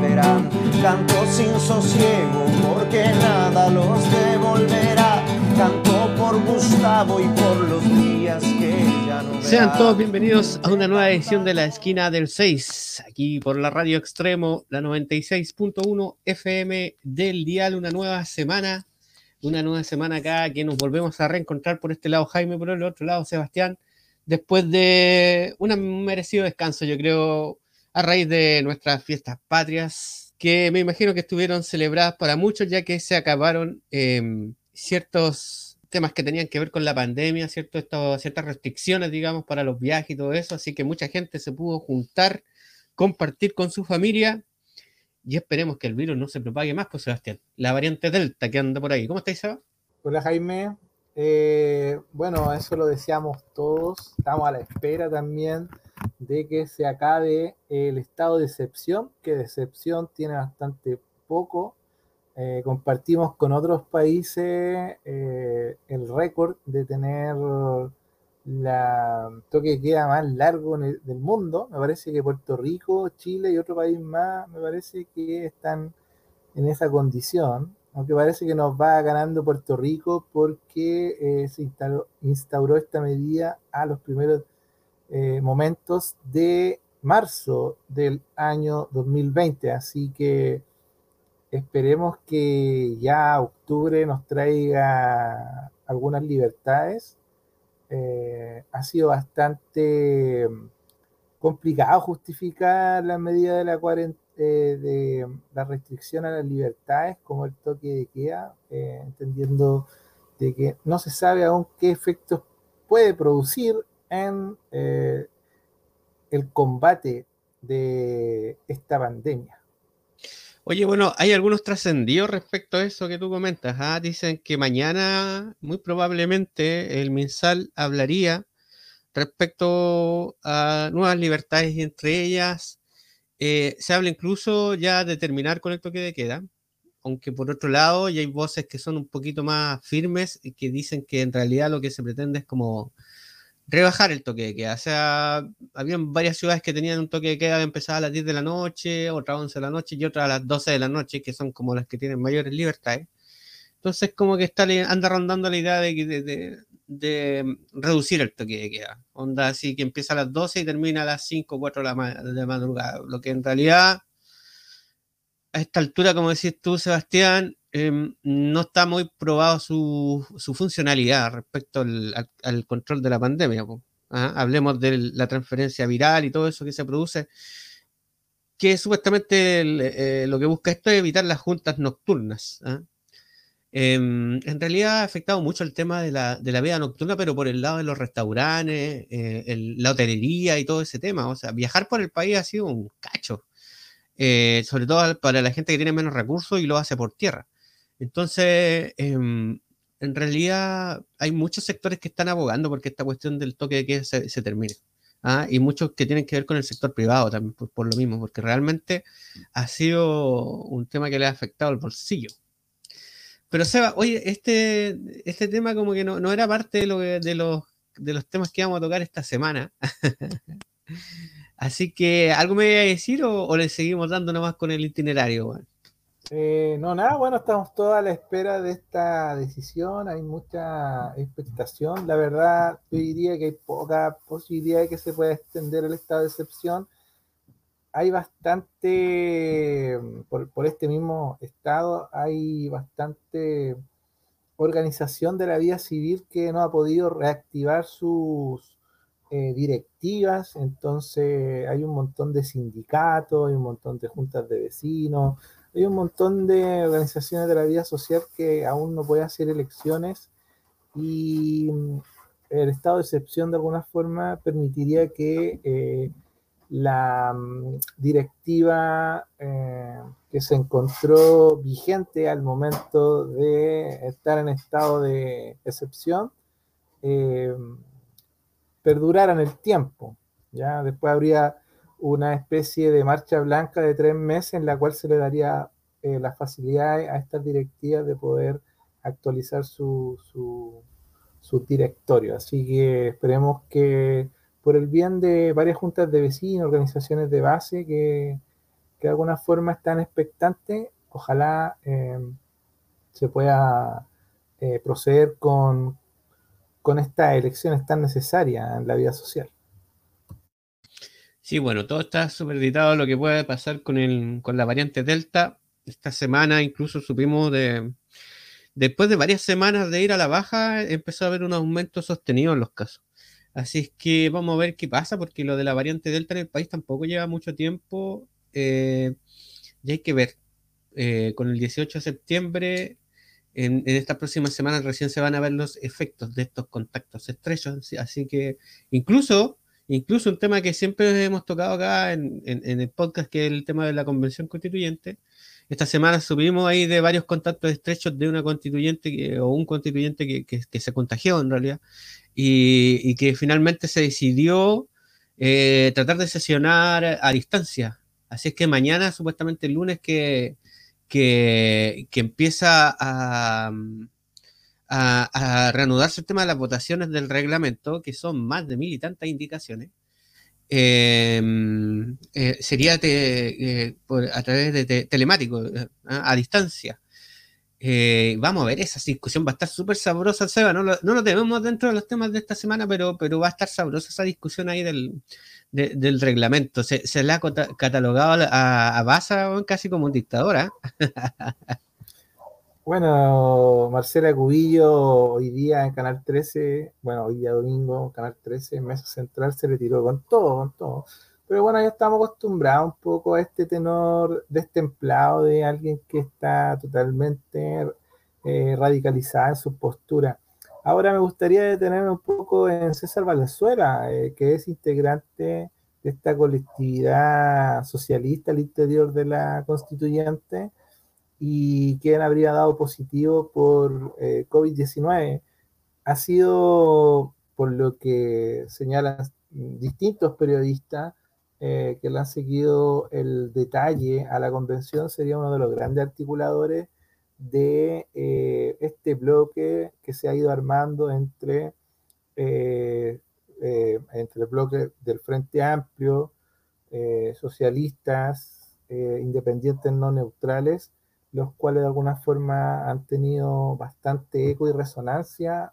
volverán. Canto sin sosiego porque nada los devolverá. Canto por Gustavo y por los días que ya no Sean todos bienvenidos a una nueva edición de la esquina del 6, aquí por la radio extremo, la 96.1 FM del dial, una nueva semana, una nueva semana acá que nos volvemos a reencontrar por este lado Jaime, por el otro lado Sebastián, después de un merecido descanso, yo creo, a raíz de nuestras fiestas patrias, que me imagino que estuvieron celebradas para muchos, ya que se acabaron em, ciertos temas que tenían que ver con la pandemia, cierto, ciertas restricciones, digamos, para los viajes y todo eso, así que mucha gente se pudo juntar, compartir con su familia y esperemos que el virus no se propague más, pues Sebastián. La variante Delta que anda por ahí. ¿Cómo estáis, Seba? Hola, Jaime. Eh, bueno, eso lo deseamos todos. Estamos a la espera también de que se acabe el estado de excepción, que de excepción tiene bastante poco. Eh, compartimos con otros países eh, el récord de tener la toque de queda más largo del mundo. Me parece que Puerto Rico, Chile y otro país más, me parece que están en esa condición. Aunque parece que nos va ganando Puerto Rico porque eh, se instauró, esta medida a los primeros eh, momentos de marzo del año 2020. Así que esperemos que ya octubre nos traiga algunas libertades. Eh, ha sido bastante complicado justificar la medida de la cuarentena de la restricción a las libertades, como el toque de queda, eh, entendiendo de que no se sabe aún qué efectos puede producir en eh, el combate de esta pandemia. Oye, bueno, hay algunos trascendidos respecto a eso que tú comentas. ¿ah? Dicen que mañana, muy probablemente, el MinSal hablaría respecto a nuevas libertades y entre ellas eh, se habla incluso ya de terminar con el toque de queda, aunque por otro lado ya hay voces que son un poquito más firmes y que dicen que en realidad lo que se pretende es como rebajar el toque de queda. O sea, habían varias ciudades que tenían un toque de queda que empezaba a las 10 de la noche, otra a 11 de la noche y otra a las 12 de la noche, que son como las que tienen mayores libertades. Entonces, como que está, anda rondando la idea de, de, de reducir el toque de queda. Onda así que empieza a las 12 y termina a las 5 o 4 de la, madrugada. Lo que en realidad, a esta altura, como decís tú, Sebastián, em, no está muy probado su, funcionalidad respecto al, control de la pandemia. ¿ah? Hablemos de la transferencia viral y todo eso que se produce, que supuestamente eh, lo que busca esto es evitar las juntas nocturnas. ¿ah? Em, en realidad ha afectado mucho el tema de la, vida nocturna, pero por el lado de los restaurantes, eh, la hotelería y todo ese tema. O sea, viajar por el país ha sido un cacho, eh, sobre todo para la gente que tiene menos recursos y lo hace por tierra. Entonces, em, en realidad hay muchos sectores que están abogando porque esta cuestión del toque de queda se, termine. ¿ah? Y muchos que tienen que ver con el sector privado también, por lo mismo, porque realmente ha sido un tema que le ha afectado al bolsillo. Pero Seba, oye, este, este tema como que no, era parte de, lo de, los, de los temas que íbamos a tocar esta semana. Así que, ¿algo me voy a decir o, le seguimos dando nomás con el itinerario? Eh, no, nada, bueno, estamos todos a la espera de esta decisión, hay mucha expectación. La verdad, yo diría que hay poca posibilidad de que se pueda extender el estado de excepción hay bastante, por, este mismo estado, hay bastante organización de la vida civil que no ha podido reactivar sus eh, directivas, entonces hay un montón de sindicatos, hay un montón de juntas de vecinos, hay un montón de organizaciones de la vida social que aún no puede hacer elecciones y mm, el estado de excepción de alguna forma permitiría que... Eh, la mm, directiva eh, que se encontró vigente al momento de estar en estado de excepción eh, perdurara en el tiempo. ¿ya? Después habría una especie de marcha blanca de tres meses en la cual se le daría eh, la facilidad a estas directivas de poder actualizar su, su, su directorio. Así que esperemos que por el bien de varias juntas de vecinos, organizaciones de base que, de alguna forma están expectantes, ojalá eh, se pueda eh, proceder con, con estas elecciones tan necesarias en la vida social. Sí, bueno, todo está superditado lo que puede pasar con, el, con la variante Delta. Esta semana incluso supimos de, después de varias semanas de ir a la baja, empezó a haber un aumento sostenido en los casos. Así es que vamos a ver qué pasa, porque lo de la variante Delta en el país tampoco lleva mucho tiempo. Eh, y hay que ver. Eh, con el 18 de septiembre, en, estas próximas semanas recién se van a ver los efectos de estos contactos estrechos. Así que incluso, incluso un tema que siempre hemos tocado acá en, el podcast, que es el tema de la convención constituyente. Esta semana subimos ahí de varios contactos estrechos de una constituyente o un constituyente que, se contagió en realidad y, que finalmente se decidió eh, tratar de sesionar a distancia. Así es que mañana, supuestamente el lunes, que, que, empieza a, a, reanudarse el tema de las votaciones del reglamento, que son más de mil y tantas indicaciones, em, eh, sería eh, a través de telemático, a distancia. Eh, vamos a ver, esa discusión va a estar súper sabrosa, Seba. No lo, tenemos dentro de los temas de esta semana, pero, pero va a estar sabrosa esa discusión ahí del, del reglamento. Se, se le ha catalogado a, a Baza casi como un dictadora. bueno, Marcela Cubillo hoy día en Canal 13, bueno, hoy día domingo, Canal 13, en Mesa Central, se le tiró con todo, con todo. Pero bueno, ya estamos acostumbrados un poco a este tenor destemplado de alguien que está totalmente eh, radicalizada en su postura. Ahora me gustaría detenerme un poco en César Valenzuela, eh, que es integrante de esta colectividad socialista al interior de la constituyente y quien habría dado positivo por eh, COVID-19. Ha sido, por lo que señalan distintos periodistas, eh, que le han seguido el detalle a la convención, sería uno de los grandes articuladores de eh, este bloque que se ha ido armando entre, entre el bloque del Frente Amplio, socialistas, independientes no neutrales, los cuales de alguna forma han tenido bastante eco y resonancia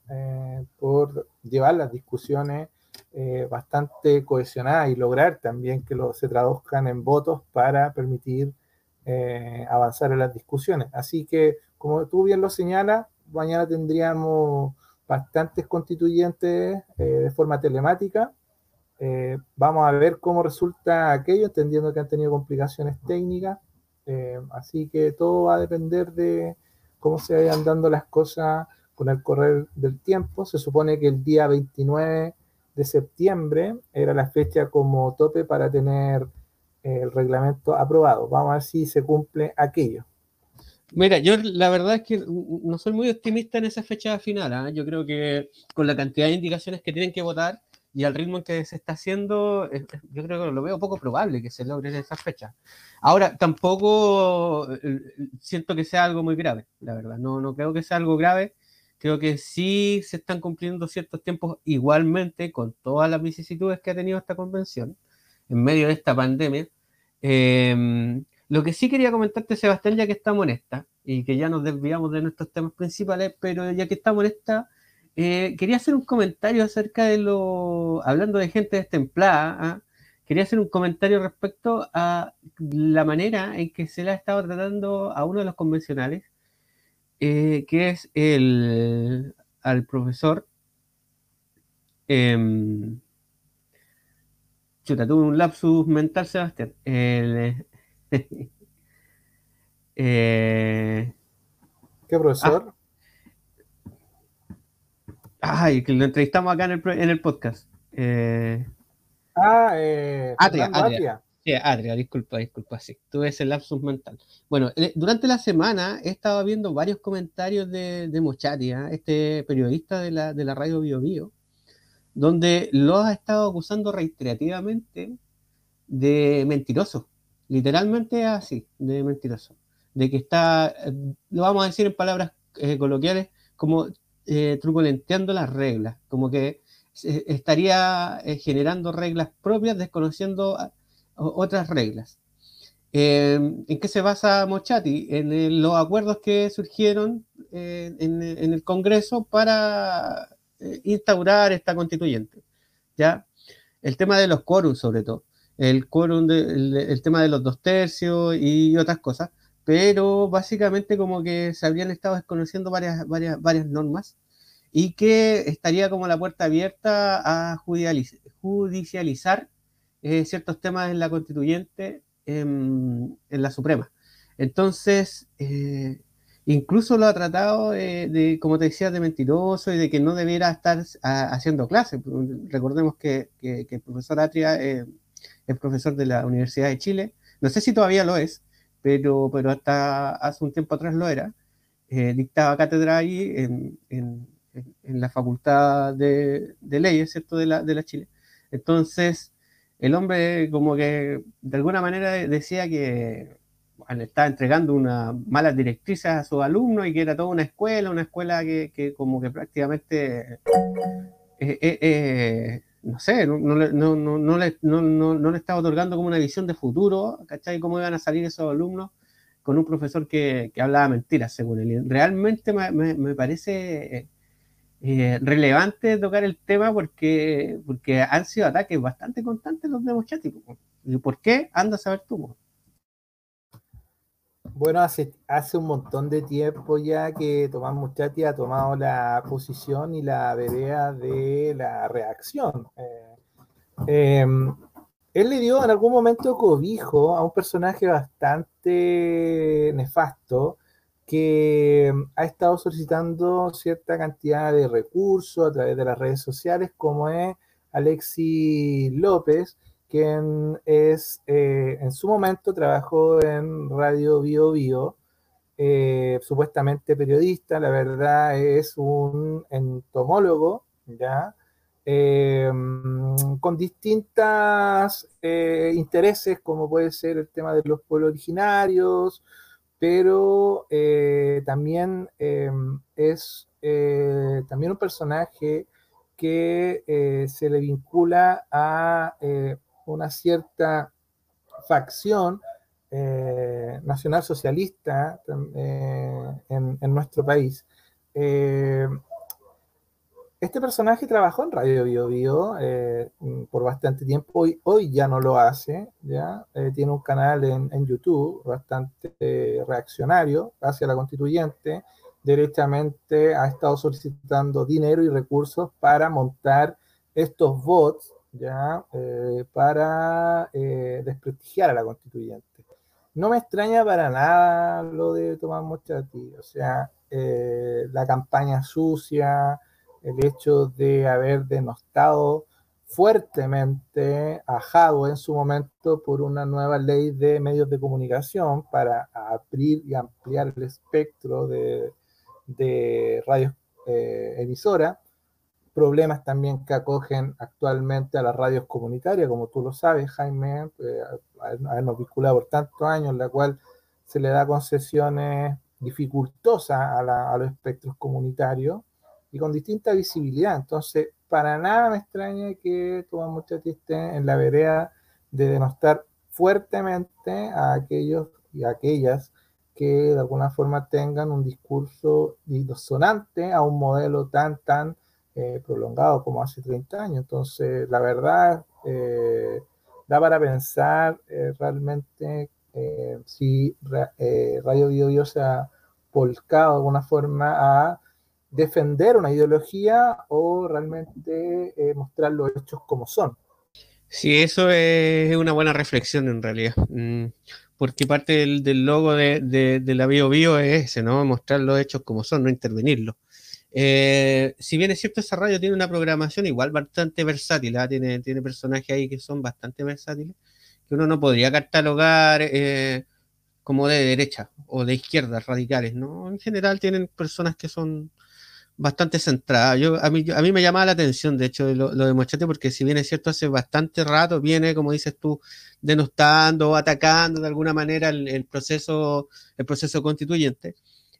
por llevar las discusiones eh, bastante cohesionada y lograr también que lo, se traduzcan en votos para permitir eh, avanzar en las discusiones. Así que, como tú bien lo señalas, mañana tendríamos bastantes constituyentes eh, de forma telemática. vamos a ver cómo resulta aquello, entendiendo que han tenido complicaciones técnicas. Así que todo va a depender de cómo se vayan dando las cosas con el correr del tiempo. Se supone que el día 29 de septiembre era la fecha como tope para tener eh, el reglamento aprobado. Vamos a ver si se cumple aquello. Mira, yo la verdad es que no soy muy optimista en esa fecha final. ¿ah? Yo creo que con la cantidad de indicaciones que tienen que votar y al ritmo en que se está haciendo, yo creo que lo veo poco probable que se logre esa fecha. Ahora, tampoco eh, siento que sea algo muy grave, la verdad. No, no creo que sea algo grave creo que sí se están cumpliendo ciertos tiempos igualmente con todas las vicisitudes que ha tenido esta convención en medio de esta pandemia. Em, lo que sí quería comentarte, Sebastián, ya que estamos en esta y que ya nos desviamos de nuestros temas principales, pero ya que estamos en esta, eh, quería hacer un comentario acerca de lo, hablando de gente destemplada, ¿ah? quería hacer un comentario respecto a la manera en que se le ha estado tratando a uno de los convencionales eh, que es el al profesor. Eh, chuta, tuve un lapsus mental, Sebastián. El, eh, ¿Qué profesor? Ah, ay, que lo entrevistamos acá en el, en el podcast. Eh, Ah, eh, Atria, Atria. Sí, Adria, disculpa, disculpa, sí, tuve ese lapsus mental. Bueno, eh, durante la semana he estado viendo varios comentarios de, de Mochati, ¿ah? este periodista de la, de la radio Bio Bio, donde lo ha estado acusando reiterativamente de mentiroso, literalmente así, de mentiroso, de que está, eh, lo vamos a decir en palabras eh, coloquiales, como truculenteando las reglas, como que estaría generando reglas propias, desconociendo otras reglas. Em, ¿En qué se basa Mochati? En los acuerdos que surgieron eh, en, el Congreso para eh, instaurar esta constituyente. ¿ya? El tema de los quórums, sobre todo. El quórum, el, tema de los dos tercios y otras cosas. Pero básicamente como que se habrían estado desconociendo varias, varias, varias normas y que estaría como la puerta abierta a judicializar eh, ciertos temas en la constituyente en, la Suprema. Entonces, eh, incluso lo ha tratado de, como te decía, de mentiroso y de que no debiera estar haciendo clases. Recordemos que, el profesor Atria eh, es profesor de la Universidad de Chile. No sé si todavía lo es, pero, pero hasta hace un tiempo atrás lo era. dictaba cátedra ahí en, en, la Facultad de, Leyes, ¿cierto?, de la, de la Chile. Entonces, el hombre como que de alguna manera decía que estaba entregando unas malas directrices a sus alumnos y que era toda una escuela, una escuela que, como que prácticamente, eh, eh, eh, no sé, no, le, estaba otorgando como una visión de futuro, ¿cachai? ¿Cómo iban a salir esos alumnos con un profesor que, hablaba mentiras, según él? Realmente me, me parece eh, relevante tocar el tema porque, porque han sido ataques bastante constantes los de Mochati. ¿Y por qué? Anda a saber tú. Bueno, hace, hace un montón de tiempo ya que Tomás Muchati ha tomado la posición y la vereda de la reacción. Eh, em, él le dio en algún momento cobijo a un personaje bastante nefasto, que ha estado solicitando cierta cantidad de recursos a través de las redes sociales, como es Alexi López, quien es, eh, en su momento trabajó en Radio Bio Bio, eh, supuestamente periodista, la verdad es un entomólogo, ¿ya? Eh, con distintos intereses, como puede ser el tema de los pueblos originarios, pero también eh, es también un personaje que se le vincula a una cierta facción nacional socialista en, en, nuestro país. Este personaje trabajó en Radio Bio Bio eh, por bastante tiempo, hoy, hoy ya no lo hace, ¿ya? Eh, tiene un canal en, en YouTube bastante eh, reaccionario hacia la constituyente, derechamente ha estado solicitando dinero y recursos para montar estos bots, ¿ya? para desprestigiar a la constituyente. No me extraña para nada lo de Tomás Mochati, o sea, la campaña sucia, el hecho de haber denostado fuertemente a en su momento por una nueva ley de medios de comunicación para abrir y ampliar el espectro de, de radios eh, emisoras, problemas también que acogen actualmente a las radios comunitarias, como tú lo sabes, Jaime, eh, habernos vinculado por tantos años, en la cual se le da concesiones dificultosas a, a los espectros comunitarios y con distinta visibilidad. Entonces, para nada me extraña que Tomás Muchati esté en la vereda de denostar fuertemente a aquellos y aquellas que de alguna forma tengan un discurso disonante a un modelo tan, tan eh, prolongado como hace 30 años. Entonces, la verdad, eh, da para pensar eh, realmente si Radio Bio, Bio se ha volcado de alguna forma a defender una ideología o realmente mostrar los hechos como son. Sí, eso es una buena reflexión en realidad, mm, porque parte del, logo de, la Bio Bio es ese, ¿no? Mostrar los hechos como son, no intervenirlos. Eh, si bien es cierto, esa radio tiene una programación igual bastante versátil, ¿ah? tiene, tiene personajes ahí que son bastante versátiles, que uno no podría catalogar eh, como de derecha o de izquierda radicales, ¿no? En general tienen personas que son bastante centradas. Yo, a, mí, a mí me llamaba la atención, de hecho, lo, lo de Mochate, porque si bien es cierto, hace bastante rato viene, como dices tú, denostando, atacando de alguna manera el, proceso, el proceso constituyente.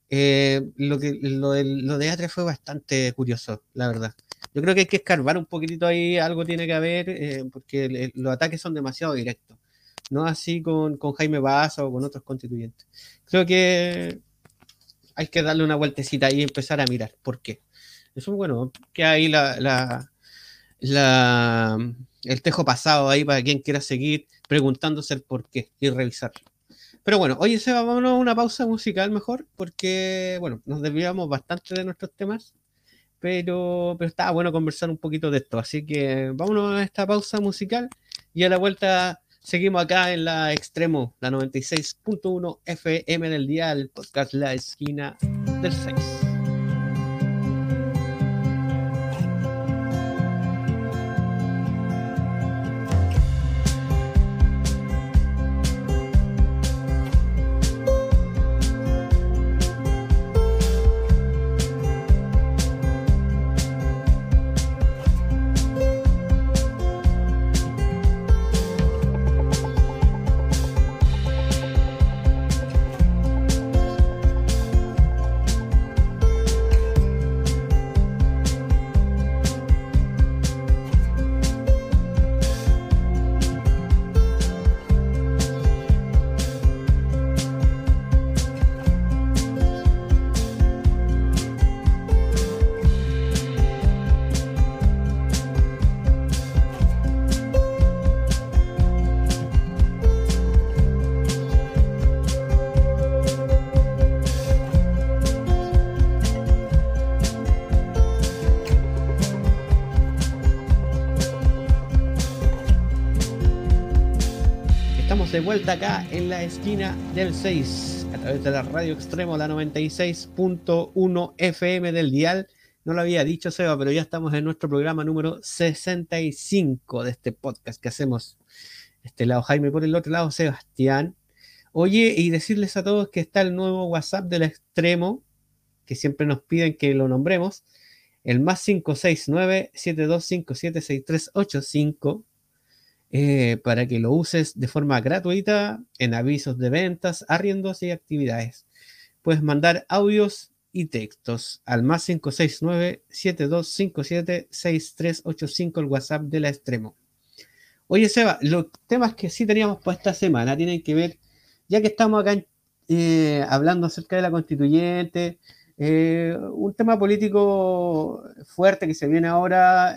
Eh, lo, que, lo, lo de fue bastante curioso, la verdad. Yo creo que hay que escarbar un poquitito ahí, algo tiene que haber, eh, porque los ataques son demasiado directos. No así con, con Jaime Baza o con otros constituyentes. Creo que hay que darle una vueltecita y empezar a mirar por qué. Eso bueno, que ahí el tejo pasado ahí para quien quiera seguir preguntándose el por qué y revisarlo. Pero bueno, oye Seba, vámonos a una pausa musical mejor, porque bueno, nos desviamos bastante de nuestros temas, pero, pero estaba bueno conversar un poquito de esto. Así que vámonos a esta pausa musical y a la vuelta seguimos acá en la extremo, la 96.1 FM del día, el podcast La Esquina del 6. Vuelta acá en la esquina del 6 a través de la radio extremo, la 96.1 FM del dial. No lo había dicho Seba, pero ya estamos en nuestro programa número 65 de este podcast que hacemos. Este lado Jaime, por el otro lado Sebastián. Oye, y decirles a todos que está el nuevo WhatsApp del extremo, que siempre nos piden que lo nombremos, el más 569 7257 6385 eh, para que lo uses de forma gratuita en avisos de ventas, arriendos y actividades. Puedes mandar audios y textos al más 569-7257-6385, el WhatsApp de la Extremo. Oye, Seba, los temas que sí teníamos para esta semana tienen que ver, ya que estamos acá eh, hablando acerca de la constituyente, eh, un tema político fuerte que se viene ahora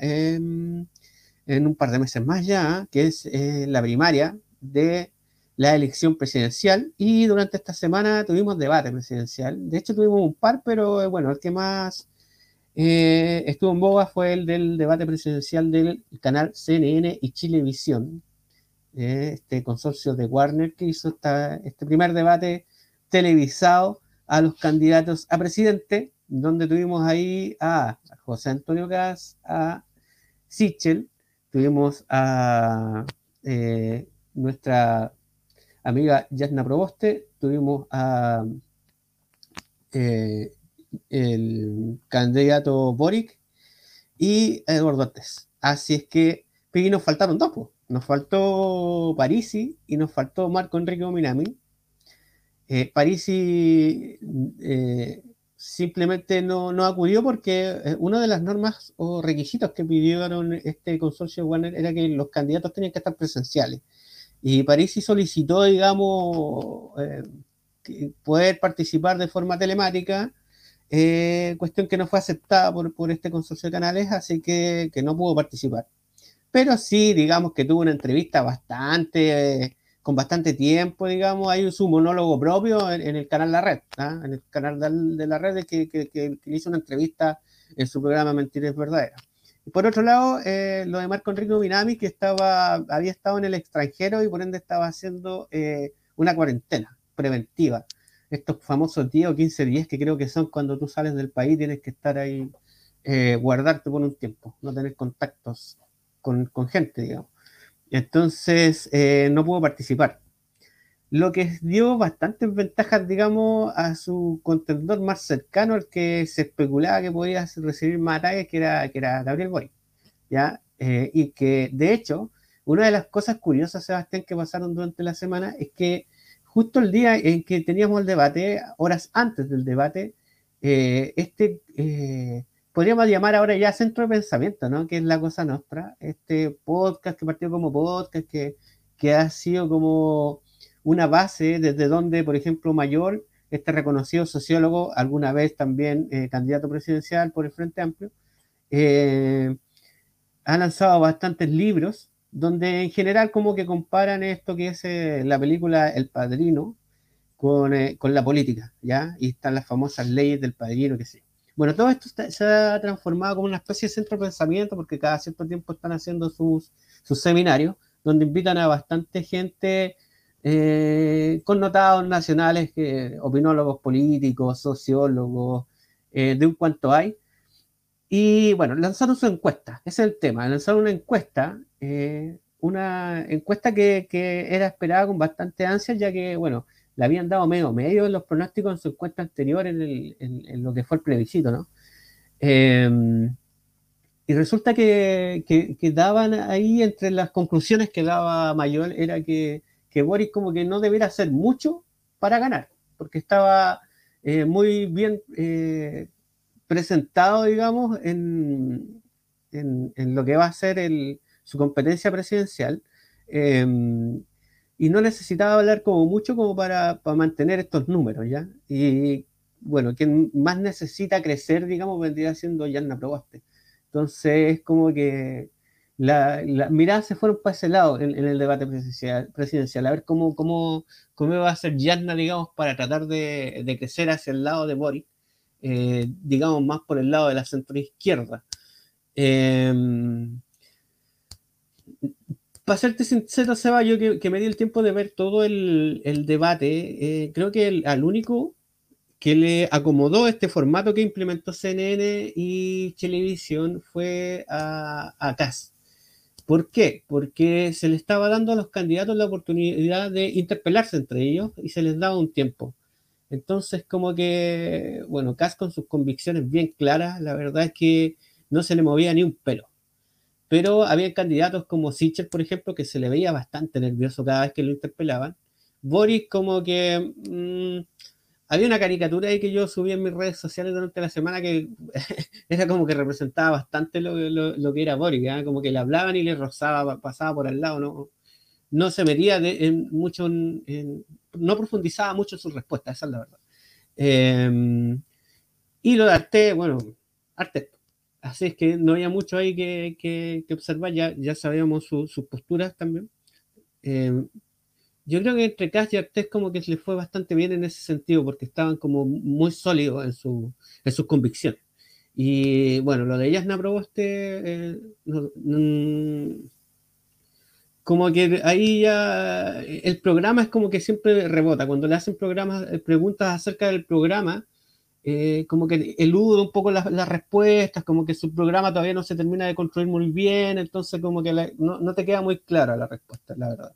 en un par de meses más ya, que es eh, la primaria de la elección presidencial y durante esta semana tuvimos debate presidencial. De hecho tuvimos un par, pero eh, bueno, el que más eh, estuvo en boga fue el del debate presidencial del canal CNN y Chilevisión, este consorcio de Warner que hizo este primer debate televisado a los candidatos a presidente, donde tuvimos ahí a José Antonio Gas, a Sichel, Tuvimos a eh, nuestra amiga Yasna Proboste, tuvimos a eh, el candidato Boric y a Eduardo Artes. Así es que y nos faltaron dos, nos faltó Parisi y nos faltó Marco Enrique Minami. Eh, Parisi eh, simplemente no, no acudió porque eh, una de las normas o requisitos que pidieron este consorcio Warner era que los candidatos tenían que estar presenciales. Y Parisi solicitó, digamos, eh, poder participar de forma telemática, eh, cuestión que no fue aceptada por, por, este consorcio de canales, así que, que, no pudo participar. Pero sí, digamos que tuvo una entrevista bastante con bastante tiempo, digamos, hay su monólogo propio en, el canal La Red, ¿ah? en el canal de, La Red que, que, hizo una entrevista en su programa Mentiras Verdaderas. Y por otro lado, eh, lo de Marco Enrique Minami, que estaba, había estado en el extranjero y por ende estaba haciendo eh, una cuarentena preventiva. estos famosos 10 o 15 días que creo que son cuando tú sales del país, tienes que estar ahí, eh, guardarte por un tiempo, no tener contactos con, con gente, digamos. Entonces, eh, no puedo participar. Lo que dio bastantes ventajas, digamos, a su contendor más cercano, el que se especulaba que podía recibir más ataques, que era, que era Gabriel Boy. ¿ya? Eh, y que, de hecho, una de las cosas curiosas, Sebastián, que pasaron durante la semana es que justo el día en que teníamos el debate, horas antes del debate, eh, este podríamos llamar ahora ya centro de pensamiento, ¿no? Que es la cosa nuestra, este podcast que partió como podcast, que, que ha sido como una base desde donde, por ejemplo, Mayor, este reconocido sociólogo, alguna vez también eh, candidato presidencial por el Frente Amplio, eh, ha lanzado bastantes libros donde en general como que comparan esto que es eh, la película El Padrino con, con, la política, ¿ya? Y están las famosas leyes del padrino, que sí. Bueno, todo esto se ha transformado como una especie de centro de pensamiento porque cada cierto tiempo están haciendo sus, sus seminarios donde invitan a bastante gente eh, connotados nacionales, que, opinólogos políticos, sociólogos, eh, de un cuanto hay. Y bueno, lanzaron su encuesta, ese es el tema, lanzaron una encuesta, eh, una encuesta que, que, era esperada con bastante ansia, ya que, bueno, le habían dado medio medio en los pronósticos en su encuesta anterior en, lo que fue el plebiscito, ¿no? Em, y resulta que, daban ahí, entre las conclusiones que daba Mayor, era que, que Boris como que no debiera hacer mucho para ganar, porque estaba eh, muy bien eh, presentado, digamos, en, en, lo que va a ser su competencia presidencial. Em, y no necesitaba hablar como mucho como para, para, mantener estos números, ¿ya? Y bueno, quien más necesita crecer, digamos, vendría siendo Yanna Probaste. Entonces, es como que las la miradas se fueron para ese lado en, el debate presidencial, presidencial, a ver cómo, cómo, cómo va a ser Yanna, digamos, para tratar de, de crecer hacia el lado de Boris, eh, digamos, más por el lado de la centroizquierda. Eh, para serte sincero, Seba, yo que, me di el tiempo de ver todo el, debate, eh, creo que al único que le acomodó este formato que implementó CNN y Televisión fue a, a CAS. ¿Por qué? Porque se le estaba dando a los candidatos la oportunidad de interpelarse entre ellos y se les daba un tiempo. Entonces, como que, bueno, CAS con sus convicciones bien claras, la verdad es que no se le movía ni un pelo pero había candidatos como Sichel, por ejemplo, que se le veía bastante nervioso cada vez que lo interpelaban. Boris como que... Mmm, había una caricatura ahí que yo subí en mis redes sociales durante la semana que era como que representaba bastante lo, que era Boris, ¿eh? como que le hablaban y le rozaba, pasaba por al lado, no, no se metía en mucho, no profundizaba mucho en sus respuestas, esa es la verdad. Eh, y lo de Arte, bueno, Arte Así es que no había mucho ahí que, que, que observar, ya, ya sabíamos sus su posturas también. Eh, yo creo que entre Cash y Artés como que les fue bastante bien en ese sentido, porque estaban como muy sólidos en, su, en sus convicciones. Y bueno, lo de Yasna Proboste, eh, no, no, como que ahí ya el programa es como que siempre rebota. Cuando le hacen programas, eh, preguntas acerca del programa, eh, como que elude un poco las, las, respuestas, como que su programa todavía no se termina de construir muy bien, entonces como que la, no, no, te queda muy clara la respuesta, la verdad.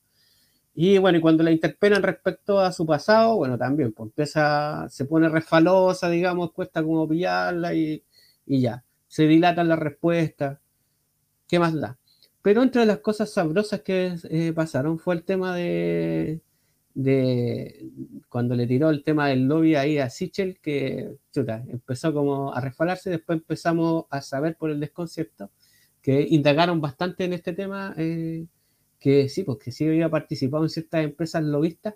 Y bueno, y cuando la interpelan respecto a su pasado, bueno, también, pues empieza, se pone refalosa, digamos, cuesta como pillarla y, y ya, se dilatan las respuestas, ¿qué más da? Pero entre las cosas sabrosas que eh, pasaron fue el tema de, de cuando le tiró el tema del lobby ahí a Sichel, que chuta, empezó como a resfalarse, después empezamos a saber por el desconcierto que indagaron bastante en este tema, eh, que sí, pues que sí había participado en ciertas empresas lobistas,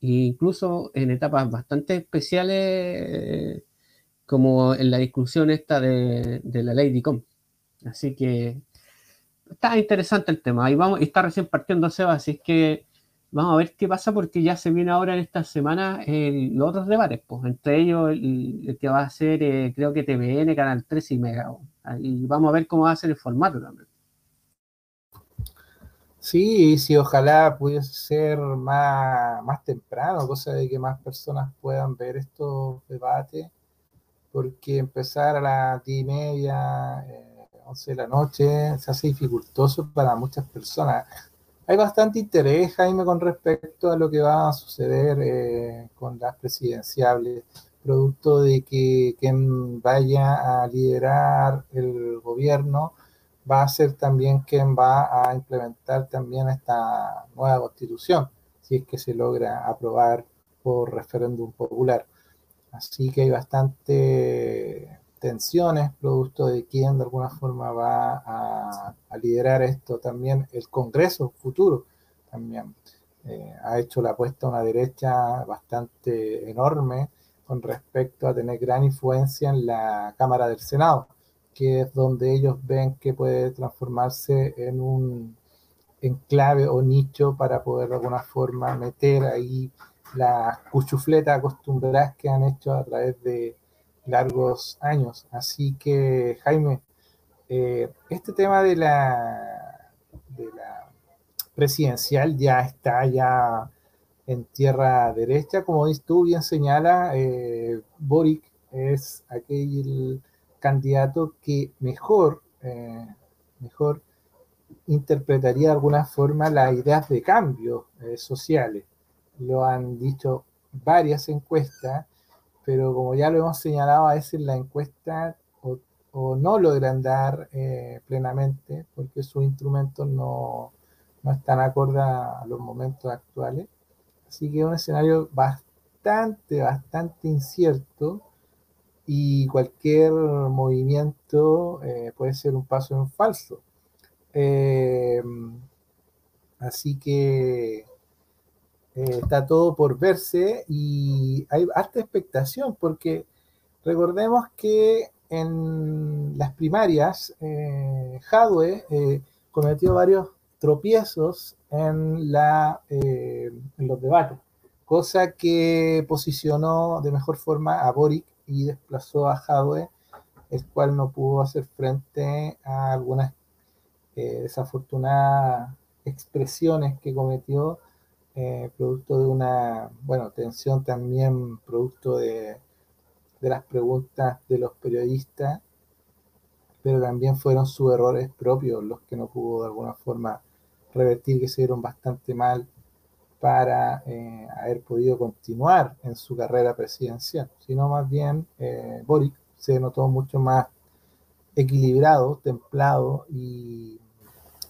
e incluso en etapas bastante especiales, eh, como en la discusión esta de, de la ley DICOM. Así que está interesante el tema, y vamos, y está recién partiendo Seba, así que Vamos a ver qué pasa porque ya se viene ahora en esta semana los otros debates, pues, entre ellos el, que va a ser, eh, creo que TVN, Canal 13 y Mega. Y vamos a ver cómo va a ser el formato también. Sí, sí, ojalá pudiese ser más, más temprano, cosa de que más personas puedan ver estos debates, porque empezar a las diez y media, eh, once de la noche, se hace dificultoso para muchas personas. Hay bastante interés, Jaime, con respecto a lo que va a suceder eh, con las presidenciables, producto de que quien vaya a liderar el gobierno va a ser también quien va a implementar también esta nueva constitución, si es que se logra aprobar por referéndum popular. Así que hay bastante tensiones producto de quién de alguna forma va a, liderar esto también el Congreso futuro también eh, ha hecho la apuesta a una derecha bastante enorme con respecto a tener gran influencia en la Cámara del Senado, que es donde ellos ven que puede transformarse en un enclave o nicho para poder de alguna forma meter ahí las cuchufletas acostumbradas que han hecho a través de largos años. Así que, Jaime, eh, este tema de la, de la presidencial ya está ya en tierra derecha. Como tú bien señala, eh, Boric es aquel candidato que mejor, eh, mejor interpretaría de alguna forma las ideas de cambio sociales. Lo han dicho varias encuestas pero como ya lo hemos señalado, a veces la encuesta o, no logran dar eh, plenamente porque sus instrumentos no, no están acorde a los momentos actuales. Así que es un escenario bastante, bastante incierto y cualquier movimiento eh, puede ser un paso en falso. Eh, así que eh, está todo por verse y hay harta expectación porque recordemos que en las primarias eh, Jadwe eh, cometió varios tropiezos en, la, eh, en los debates, cosa que posicionó de mejor forma a Boric y desplazó a Jadwe, el cual no pudo hacer frente a algunas desafortunadas expresiones que cometió eh, producto de una, bueno, tensión también producto de, de las preguntas de los periodistas, pero también fueron sus errores propios los que no pudo de alguna forma revertir, que se dieron bastante mal para eh, haber podido continuar en su carrera presidencial, sino más bien eh, Boric se notó mucho más equilibrado, templado y,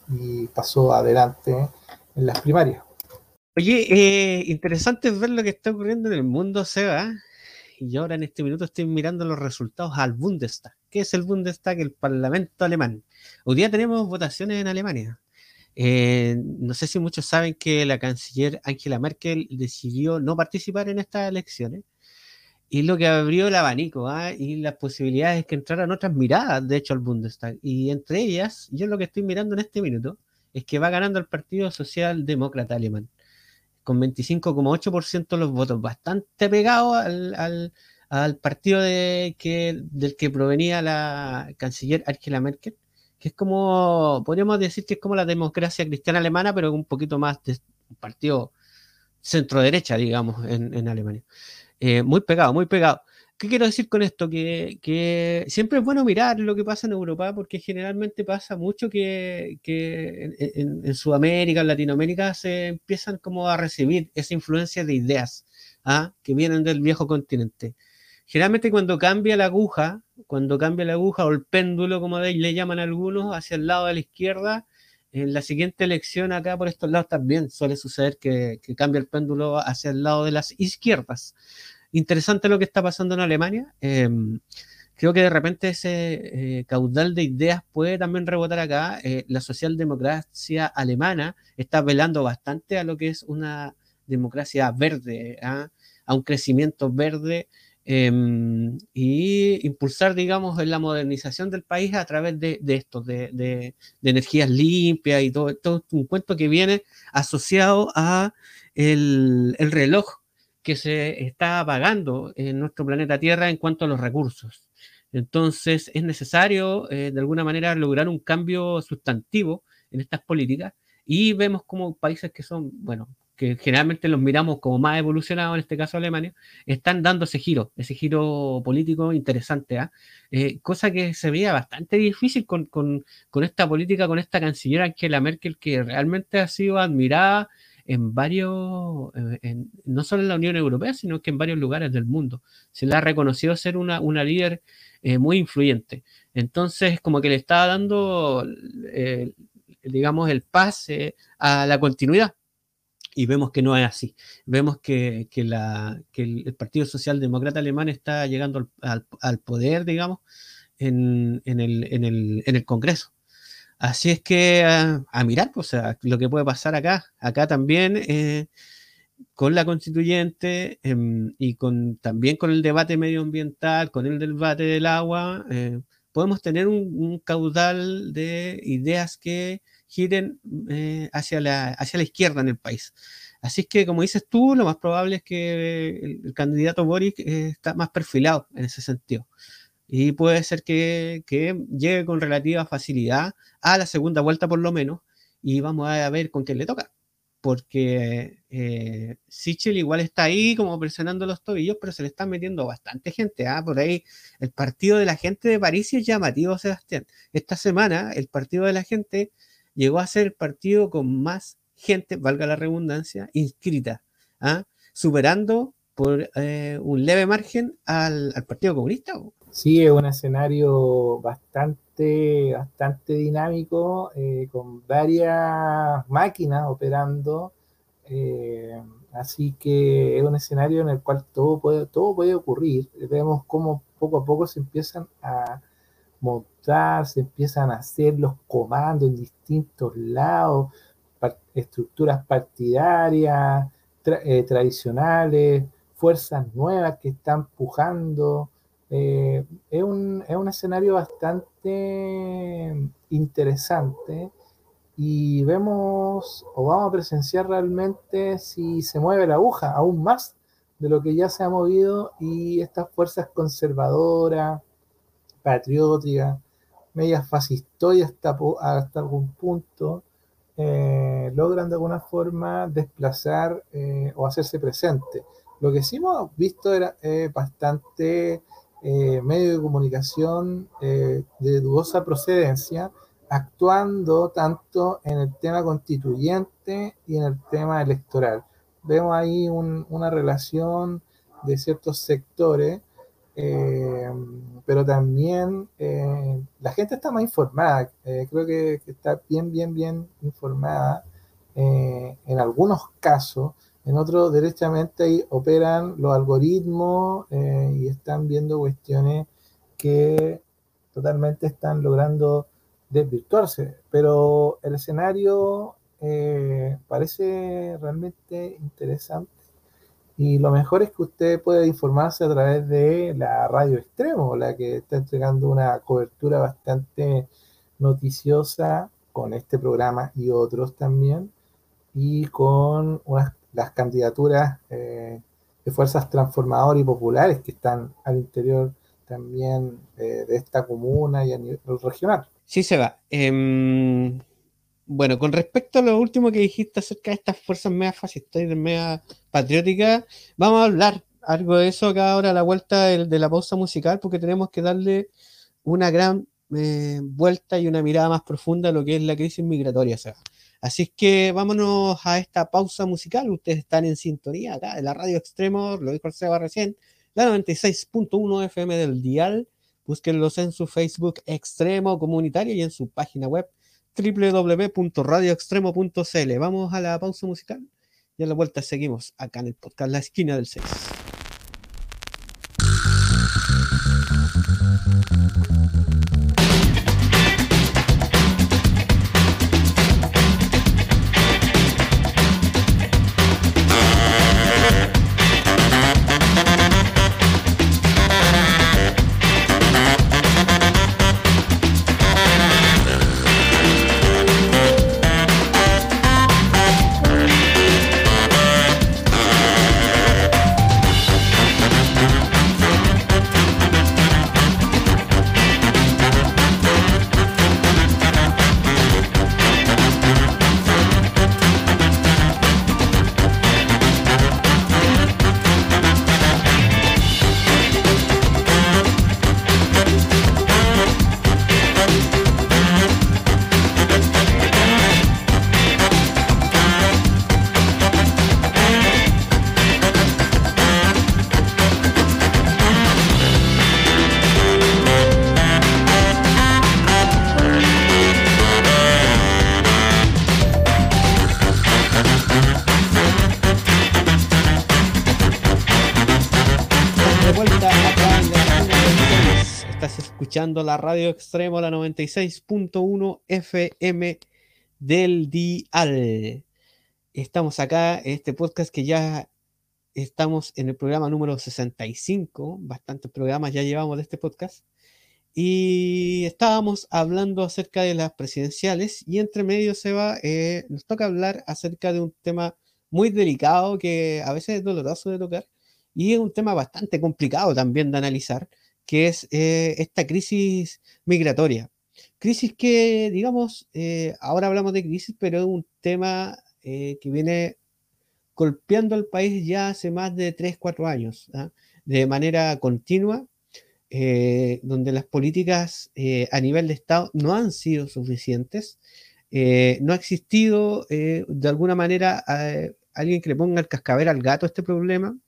y pasó adelante en las primarias. Oye, eh, interesante ver lo que está ocurriendo en el mundo, Seba. Y yo ahora en este minuto estoy mirando los resultados al Bundestag. ¿Qué es el Bundestag? El Parlamento alemán. Hoy día tenemos votaciones en Alemania. Eh, no sé si muchos saben que la canciller Angela Merkel decidió no participar en estas elecciones. Y lo que abrió el abanico ¿ah? y las posibilidades que entraran otras miradas, de hecho, al Bundestag. Y entre ellas, yo lo que estoy mirando en este minuto es que va ganando el Partido Socialdemócrata Alemán con 25,8% de los votos, bastante pegado al, partido de, que, del que provenía la canciller Angela Merkel, que es como, podríamos decir que es como la democracia cristiana alemana, pero un poquito más de un partido centro-derecha, digamos, en, Alemania. Eh, muy pegado, muy pegado. ¿Qué quiero decir con esto? Que, siempre es bueno mirar lo que pasa en Europa, porque generalmente pasa mucho que, en, Sudamérica, en Latinoamérica, se empiezan como a recibir esa influencia de ideas ¿ah? que vienen del viejo continente. Generalmente cuando cambia la aguja, cuando cambia la aguja o el péndulo, como le llaman algunos, hacia el lado de la izquierda, en la siguiente elección acá por estos lados también suele suceder que, que cambia el péndulo hacia el lado de las izquierdas interesante lo que está pasando en Alemania. Em, creo que de repente ese eh, caudal de ideas puede también rebotar acá. Eh, la socialdemocracia alemana está velando bastante a lo que es una democracia verde, ¿ah? a un crecimiento verde em, y impulsar, digamos, la modernización del país a través de, esto, de, energías limpias y todo, todo un cuento que viene asociado a el reloj que se está apagando en nuestro planeta Tierra en cuanto a los recursos. Entonces es necesario, eh, de alguna manera, lograr un cambio sustantivo en estas políticas y vemos como países que son, bueno, que generalmente los miramos como más evolucionados, en este caso Alemania, están dando ese giro, ese giro político interesante, ¿ah? eh, cosa que se veía bastante difícil con, con, con, esta política, con esta canciller Angela Merkel, que realmente ha sido admirada en varios, eh, no solo en la Unión Europea, sino que en varios lugares del mundo. Se le ha reconocido ser una, una líder eh, muy influyente. Entonces, como que le estaba dando, digamos, el pase a la continuidad y vemos que no es así. Vemos que, la, el, Partido Socialdemócrata Alemán está llegando al, poder, digamos, en, el, Congreso. Así es que a, mirar, pues, o sea, lo que puede pasar acá, acá también eh, con la constituyente em, y con, también con el debate medioambiental, con el debate del agua, eh, podemos tener un, caudal de ideas que giren eh, hacia, la, hacia la izquierda en el país. Así que, como dices tú, lo más probable es que el, candidato Boric está más perfilado en ese sentido. Y puede ser que, llegue con relativa facilidad a la segunda vuelta por lo menos y vamos a ver con quién le toca. Porque eh, Sichel igual está ahí como presionando los tobillos, pero se le están metiendo bastante gente. ¿ah? Por ahí el partido de la gente de París es llamativo, Sebastián. Esta semana el partido de la gente llegó a ser el partido con más gente, valga la redundancia, inscrita, ¿ah? superando por eh, un leve margen al, Partido Comunista. Sí, es un escenario bastante, bastante dinámico, eh, con varias máquinas operando. Eh, así que es un escenario en el cual todo puede, todo puede ocurrir. Vemos cómo poco a poco se empiezan a montar, se empiezan a hacer los comandos en distintos lados, estructuras partidarias, eh, tradicionales, fuerzas nuevas que están pujando. Eh, es, un, es un escenario bastante interesante y vemos o vamos a presenciar realmente si se mueve la aguja aún más de lo que ya se ha movido y estas fuerzas conservadoras, patriótica, media fascistoides hasta, hasta algún punto, eh, logran de alguna forma desplazar eh, o hacerse presente. Lo que sí hemos visto era eh, bastante medio de comunicación de dudosa procedencia, actuando tanto en el tema constituyente y en el tema electoral. Vemos ahí una relación de ciertos sectores eh, pero también eh, la gente está más informada, eh, creo que, está bien, bien, bien informada en algunos casos, en otros derechamente ahí operan los algoritmos y están viendo cuestiones que totalmente están logrando desvirtuarse, pero el escenario parece realmente interesante y lo mejor es que usted puede informarse a través de la radio extremo, la que está entregando una cobertura bastante noticiosa con este programa y otros también, y con las candidaturas eh, de fuerzas transformadoras y populares que están al interior también eh, de esta comuna y a nivel regional. Sí, se va. Em, bueno, con respecto a lo último que dijiste acerca de estas fuerzas mega fascistas y mega patrióticas, vamos a hablar algo de eso acá ahora a la vuelta de, la pausa musical, porque tenemos que darle una gran eh, vuelta y una mirada más profunda a lo que es la crisis migratoria. Así es que vámonos a esta pausa musical. Ustedes están en sintonía acá en la radio extremo, lo dijo el Seba recién, la 96.1 FM del Dial. Búsquenlos en su Facebook Extremo Comunitario y en su página web www.radioextremo.cl. Vamos a la pausa musical y a la vuelta seguimos acá en el podcast La Esquina del 6. La radio extremo, la 96.1 FM del Dial. Estamos acá en este podcast que ya estamos en el programa número 65, bastantes programas ya llevamos de este podcast. Y estábamos hablando acerca de las presidenciales y entre medio se va, eh, nos toca hablar acerca de un tema muy delicado que a veces es doloroso de tocar y es un tema bastante complicado también de analizar, que es eh, esta crisis migratoria. Crisis que, digamos, eh, ahora hablamos de crisis, pero es un tema que viene golpeando al país ya hace más de 3, 4 años, ¿ah? de manera continua eh, donde las políticas eh, a nivel de Estado no han sido suficientes. Eh, no ha existido de alguna manera alguien que le ponga el cascabel al gato a este problema.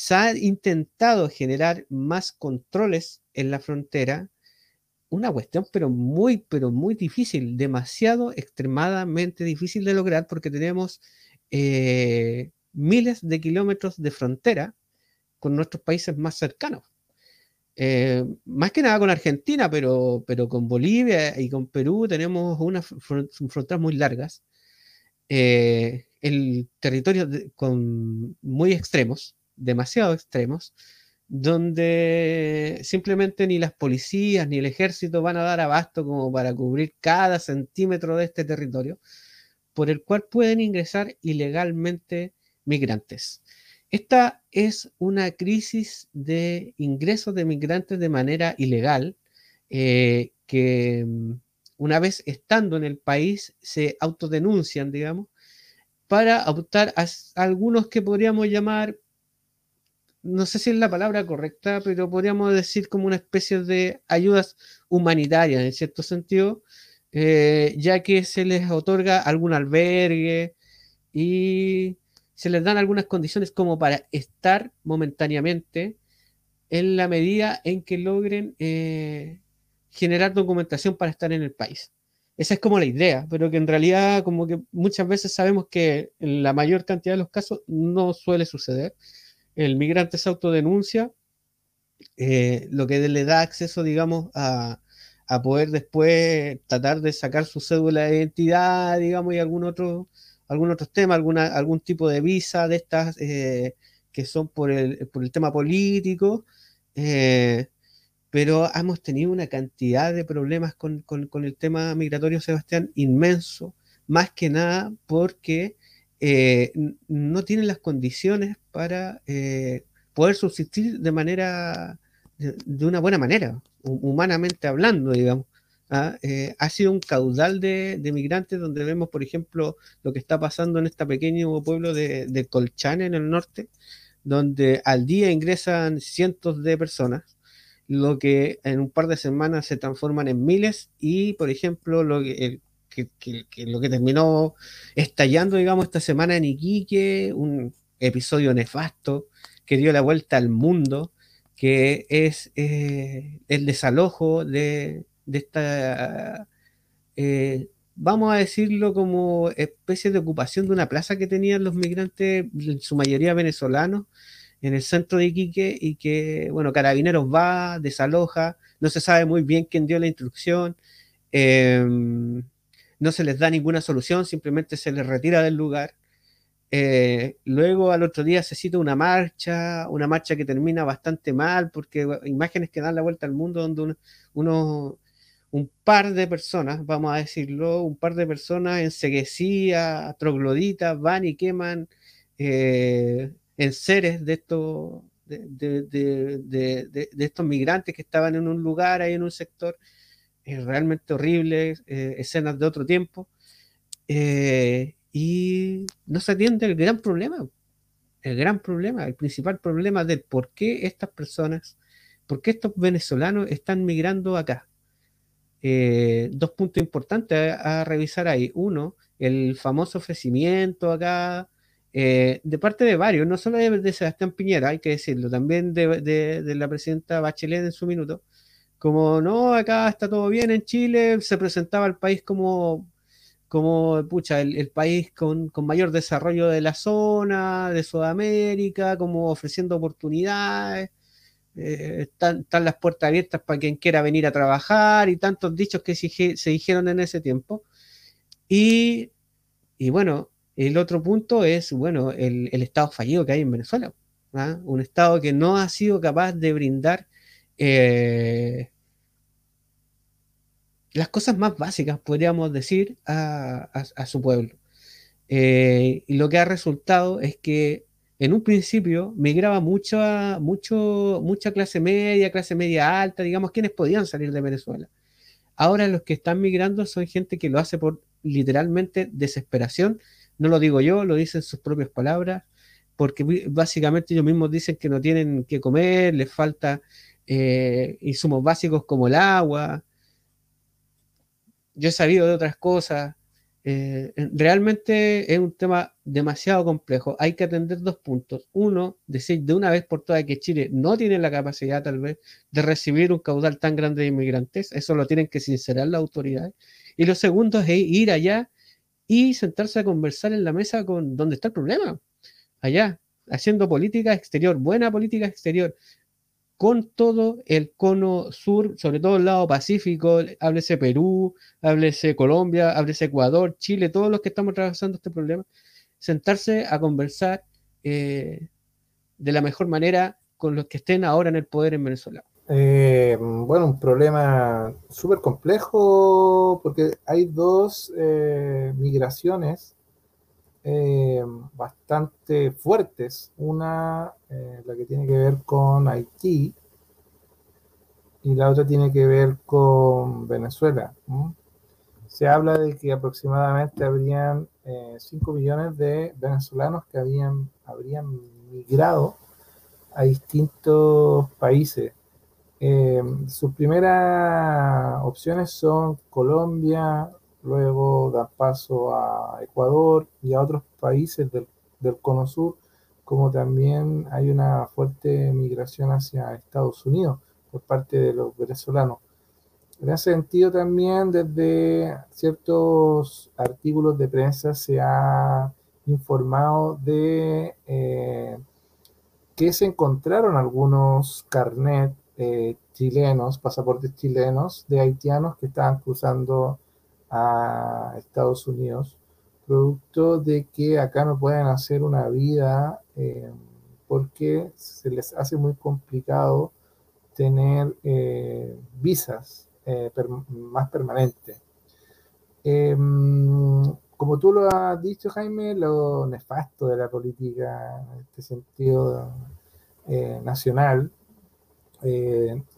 Se ha intentado generar más controles en la frontera, una cuestión pero muy, pero muy difícil, demasiado, extremadamente difícil de lograr porque tenemos miles de kilómetros de frontera con nuestros países más cercanos. Eh, más que nada con Argentina, pero, pero con Bolivia y con Perú tenemos unas fronteras muy largas. Eh, el territorio con muy extremos, demasiado extremos, donde simplemente ni las policías ni el ejército van a dar abasto como para cubrir cada centímetro de este territorio, por el cual pueden ingresar ilegalmente migrantes. Esta es una crisis de ingresos de migrantes de manera ilegal eh, que mm, una vez estando en el país se autodenuncian, digamos, para optar a, algunos que podríamos llamar, no sé si es la palabra correcta, pero podríamos decir como una especie de ayudas humanitarias en cierto sentido, eh, ya que se les otorga algún albergue y se les dan algunas condiciones como para estar momentáneamente en la medida en que logren eh, generar documentación para estar en el país. Esa es como la idea, pero que en realidad como que muchas veces sabemos que en la mayor cantidad de los casos no suele suceder. El migrante se autodenuncia, eh, lo que le da acceso, digamos, a, a poder después tratar de sacar su cédula de identidad, digamos, y algún otro algún otro tema, alguna, algún tipo de visa de estas eh, que son por el, por el tema político, eh, pero hemos tenido una cantidad de problemas con, con, el tema migratorio, Sebastián, inmenso, más que nada porque eh, no tienen las condiciones para poder subsistir de manera, de, una buena manera, humanamente hablando, digamos. ¿ah? Eh, ha sido un caudal de, migrantes donde vemos, por ejemplo, lo que está pasando en este pequeño pueblo de, de Colchane en el norte, donde al día ingresan cientos de personas, lo que en un par de semanas se transforman en miles y, por ejemplo, lo que, lo que terminó estallando, digamos, esta semana en Iquique, un episodio nefasto que dio la vuelta al mundo, que es eh, el desalojo de, esta, eh, vamos a decirlo como especie de ocupación de una plaza que tenían los migrantes, en su mayoría venezolanos, en el centro de Iquique y que, bueno, Carabineros va, desaloja, no se sabe muy bien quién dio la instrucción, em, no se les da ninguna solución, simplemente se les retira del lugar. Eh, luego al otro día se cita una marcha, una marcha que termina bastante mal, porque imágenes que dan la vuelta al mundo donde uno, un par de personas, vamos a decirlo, un par de personas enseguecidas, trogloditas, van y queman eh, enseres de estos, de, estos migrantes que estaban en un lugar ahí en un sector realmente horrible, eh, escenas de otro tiempo, eh, y no se atiende el gran problema, el gran problema, el principal problema del por qué estas personas, por qué estos venezolanos están migrando acá eh, dos puntos importantes a, revisar ahí. Uno, el famoso ofrecimiento acá eh, de parte de varios, no solo de, Sebastián Piñera, hay que decirlo, también de, la presidenta Bachelet en su minuto. Como no, acá está todo bien en Chile, se presentaba el país como, como pucha, el, país con, con, mayor desarrollo de la zona, de Sudamérica, como ofreciendo oportunidades eh, están, las puertas abiertas para quien quiera venir a trabajar y tantos dichos que se, dijeron en ese tiempo. Y, bueno, el otro punto es, bueno, el, Estado fallido que hay en Venezuela. ¿ah? Un Estado que no ha sido capaz de brindar eh, las cosas más básicas, podríamos decir, a, su pueblo. Eh, y lo que ha resultado es que en un principio migraba mucha, mucha clase media, clase media alta, digamos, quienes podían salir de Venezuela. Ahora los que están migrando son gente que lo hace por literalmente desesperación. No lo digo yo, lo dicen sus propias palabras, porque básicamente ellos mismos dicen que no tienen que comer, les falta eh, insumos básicos como el agua. Yo he sabido de otras cosas. Eh, realmente es un tema demasiado complejo. Hay que atender dos puntos. Uno, decir de una vez por todas que Chile no tiene la capacidad tal vez de recibir un caudal tan grande de inmigrantes. Eso lo tienen que sincerar las autoridades. Y lo segundo es ir allá y sentarse a conversar en la mesa con donde está el problema. Allá, haciendo política exterior, buena política exterior, con todo el cono sur, sobre todo el lado Pacífico, háblese Perú, háblese Colombia, háblese Ecuador, Chile, todos los que estamos trabajando este problema, sentarse a conversar eh, de la mejor manera con los que estén ahora en el poder en Venezuela. Eh, bueno, un problema súper complejo porque hay dos eh, migraciones eh, bastante fuertes. Una, eh, la que tiene que ver con Haití, y la otra tiene que ver con Venezuela. Se habla de que aproximadamente habrían 5 eh, millones de venezolanos que habían, habrían migrado a distintos países. sus primeras opciones son Colombia, luego da paso a Ecuador y a otros países del, Cono Sur, como también hay una fuerte migración hacia Estados Unidos por parte de los venezolanos. En ese sentido también desde ciertos artículos de prensa se ha informado de eh, que se encontraron algunos carnet eh, chilenos, pasaportes chilenos de haitianos que estaban cruzando a Estados Unidos, producto de que acá no pueden hacer una vida eh, porque se les hace muy complicado tener eh, visas eh, más permanentes. Em, como tú lo has dicho, Jaime, lo nefasto de la política en este sentido nacional,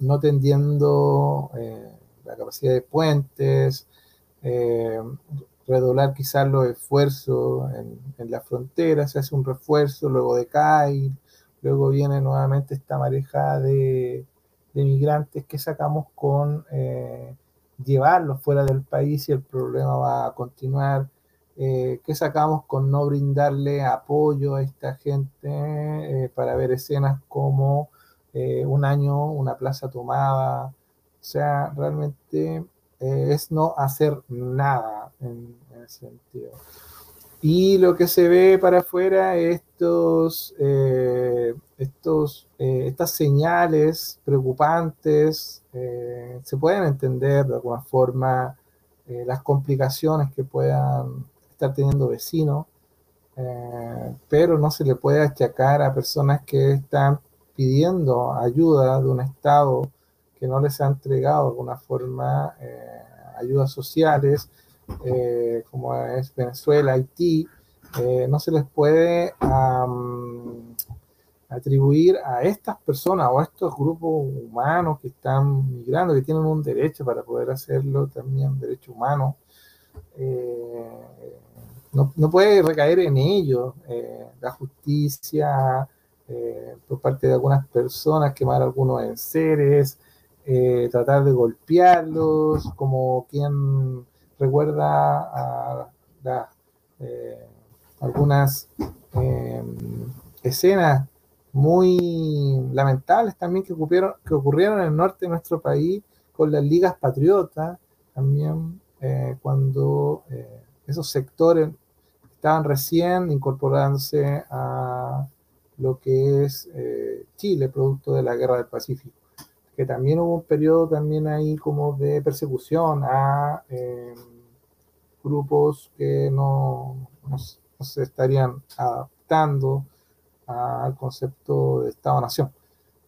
no tendiendo la capacidad de puentes, eh, redoblar quizás los esfuerzos en, la frontera, se hace un refuerzo, luego decae, luego viene nuevamente esta mareja de, migrantes que sacamos con eh, llevarlos fuera del país y el problema va a continuar. Eh, que sacamos con no brindarle apoyo a esta gente para ver escenas como un año, una plaza tomada. O sea, realmente eh, es no hacer nada en, ese sentido. Y lo que se ve para afuera, estos, eh, estos, eh, estas señales preocupantes, se pueden entender de alguna forma las complicaciones que puedan estar teniendo vecinos, pero no se le puede achacar a personas que están pidiendo ayuda de un Estado que no les ha entregado de alguna forma eh, ayudas sociales, eh, como es Venezuela, Haití, eh, no se les puede atribuir a estas personas o a estos grupos humanos que están migrando, que tienen un derecho para poder hacerlo, también derecho humano. No, no, puede recaer en ellos la justicia por parte de algunas personas, quemar algunos enseres, eh, tratar de golpearlos, como quien recuerda a, eh, algunas em, escenas muy lamentables también que ocurrieron, que ocurrieron en el norte de nuestro país con las ligas patriotas, también eh, cuando esos sectores estaban recién incorporándose a lo que es Chile, producto de la guerra del Pacífico. Que también hubo un periodo también ahí como de persecución a em, grupos que no, se estarían adaptando al concepto de Estado-Nación.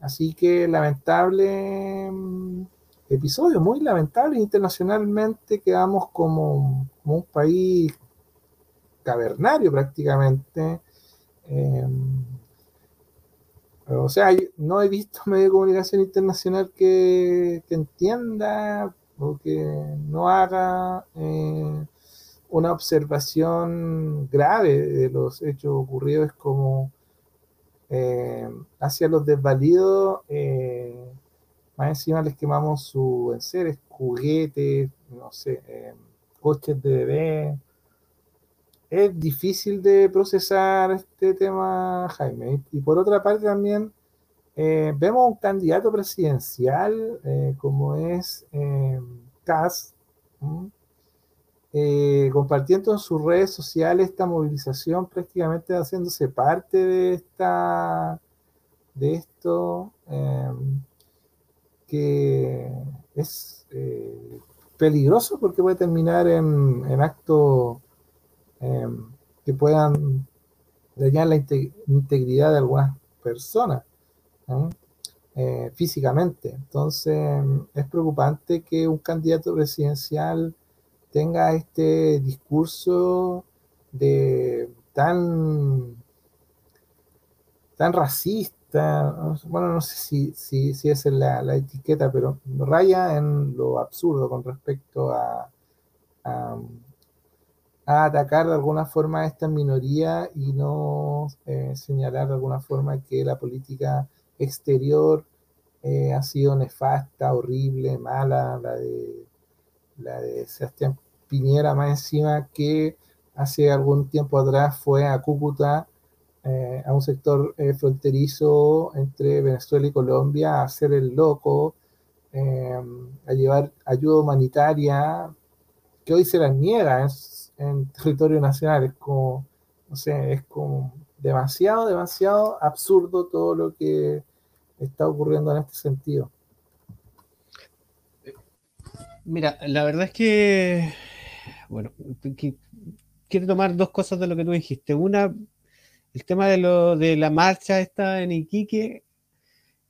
Así que lamentable em, episodio, muy lamentable internacionalmente, quedamos como, un país cavernario prácticamente. Em, o sea, no he visto medio de comunicación internacional que, entienda o que no haga eh, una observación grave de los hechos ocurridos como eh, hacia los desvalidos, eh, más encima les quemamos sus enseres, juguetes, no sé, coches de bebé, es difícil de procesar este tema, Jaime. Y por otra parte también eh, vemos un candidato presidencial eh, como es eh, compartiendo en sus redes sociales esta movilización, prácticamente haciéndose parte de esta de esto que es peligroso porque puede terminar en, en actos Em, que puedan dañar la integridad de algunas personas eh, físicamente. Entonces em, es preocupante que un candidato presidencial tenga este discurso de tan tan racista, bueno, no sé si, si, si esa es la, la, etiqueta, pero raya en lo absurdo con respecto a, a atacar de alguna forma a esta minoría y no eh, señalar de alguna forma que la política exterior eh, ha sido nefasta, horrible, mala, la de, la de Sebastián Piñera más encima que hace algún tiempo atrás fue a Cúcuta, eh, a un sector fronterizo entre Venezuela y Colombia, a hacer el loco, a llevar ayuda humanitaria, que hoy se las niega, en territorio nacional. Es como, no sé, es como demasiado, demasiado absurdo todo lo que está ocurriendo en este sentido. Mira, la verdad es que, bueno, quiero tomar dos cosas de lo que tú dijiste. Una, el tema de, lo, de la marcha esta en Iquique.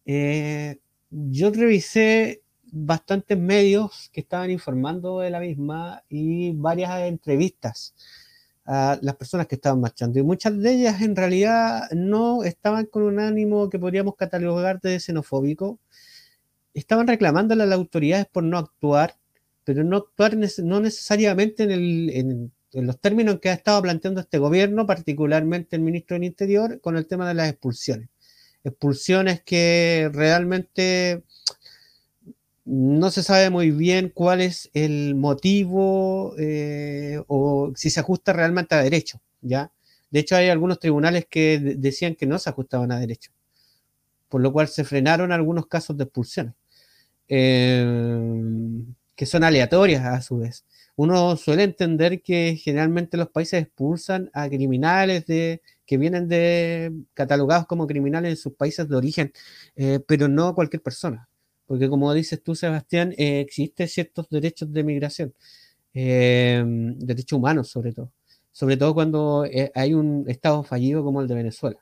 Eh, yo revisé bastantes medios que estaban informando de la misma y varias entrevistas a las personas que estaban marchando. Y muchas de ellas en realidad no estaban con un ánimo que podríamos catalogar de xenofóbico. Estaban reclamándole a las autoridades por no actuar, pero no actuar no necesariamente en, los términos que ha estado planteando este gobierno, particularmente el ministro del Interior, con el tema de las expulsiones. Expulsiones que realmente no se sabe muy bien cuál es el motivo eh, o si se ajusta realmente a derecho, ¿ya? De hecho, hay algunos tribunales que decían que no se ajustaban a derecho, por lo cual se frenaron algunos casos de expulsión, eh, que son aleatorias a su vez. Uno suele entender que generalmente los países expulsan a criminales de, que vienen de catalogados como criminales en sus países de origen, eh, pero no a cualquier persona porque como dices tú, Sebastián, eh, existen ciertos derechos de migración, eh, derechos humanos sobre todo, sobre todo cuando eh, hay un Estado fallido como el de Venezuela.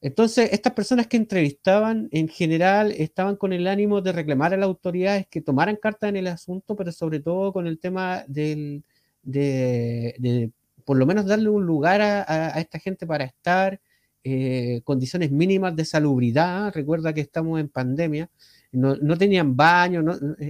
entonces, estas personas que entrevistaban en general estaban con el ánimo de reclamar a las autoridades que tomaran carta en el asunto, pero sobre todo con el tema del, de, por lo menos darle un lugar a esta gente para estar, eh, condiciones mínimas de salubridad. Recuerda que estamos en pandemia, no, tenían baño,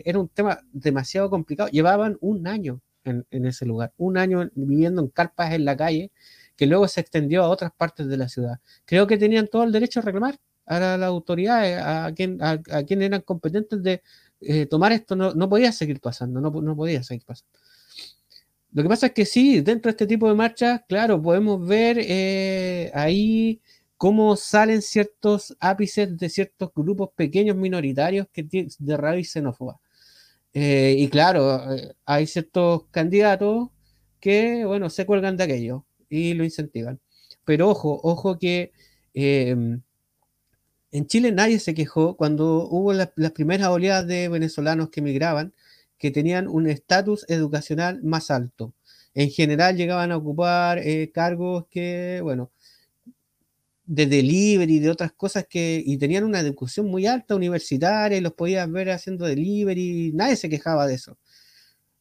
era un tema demasiado complicado. Llevaban un año en, ese lugar, un año viviendo en carpas en la calle, que luego se extendió a otras partes de la ciudad. Creo que tenían todo el derecho a reclamar a las autoridades, a quien, a, quien eran competentes de eh, tomar esto, no, podía seguir pasando, no, no podía seguir pasando. Lo que pasa es que sí, dentro de este tipo de marchas, claro, podemos ver eh, ahí cómo salen ciertos ápices de ciertos grupos pequeños minoritarios que de raíz xenófoba. Eh, y claro, eh, hay ciertos candidatos que, bueno, se cuelgan de aquello y lo incentivan. pero ojo, ojo que em, en Chile nadie se quejó cuando hubo las primeras oleadas de venezolanos que emigraban, que tenían un estatus educacional más alto. En general llegaban a ocupar eh, cargos que, bueno, de delivery, de otras cosas que, y tenían una educación muy alta universitaria y los podías ver haciendo delivery, nadie se quejaba de eso.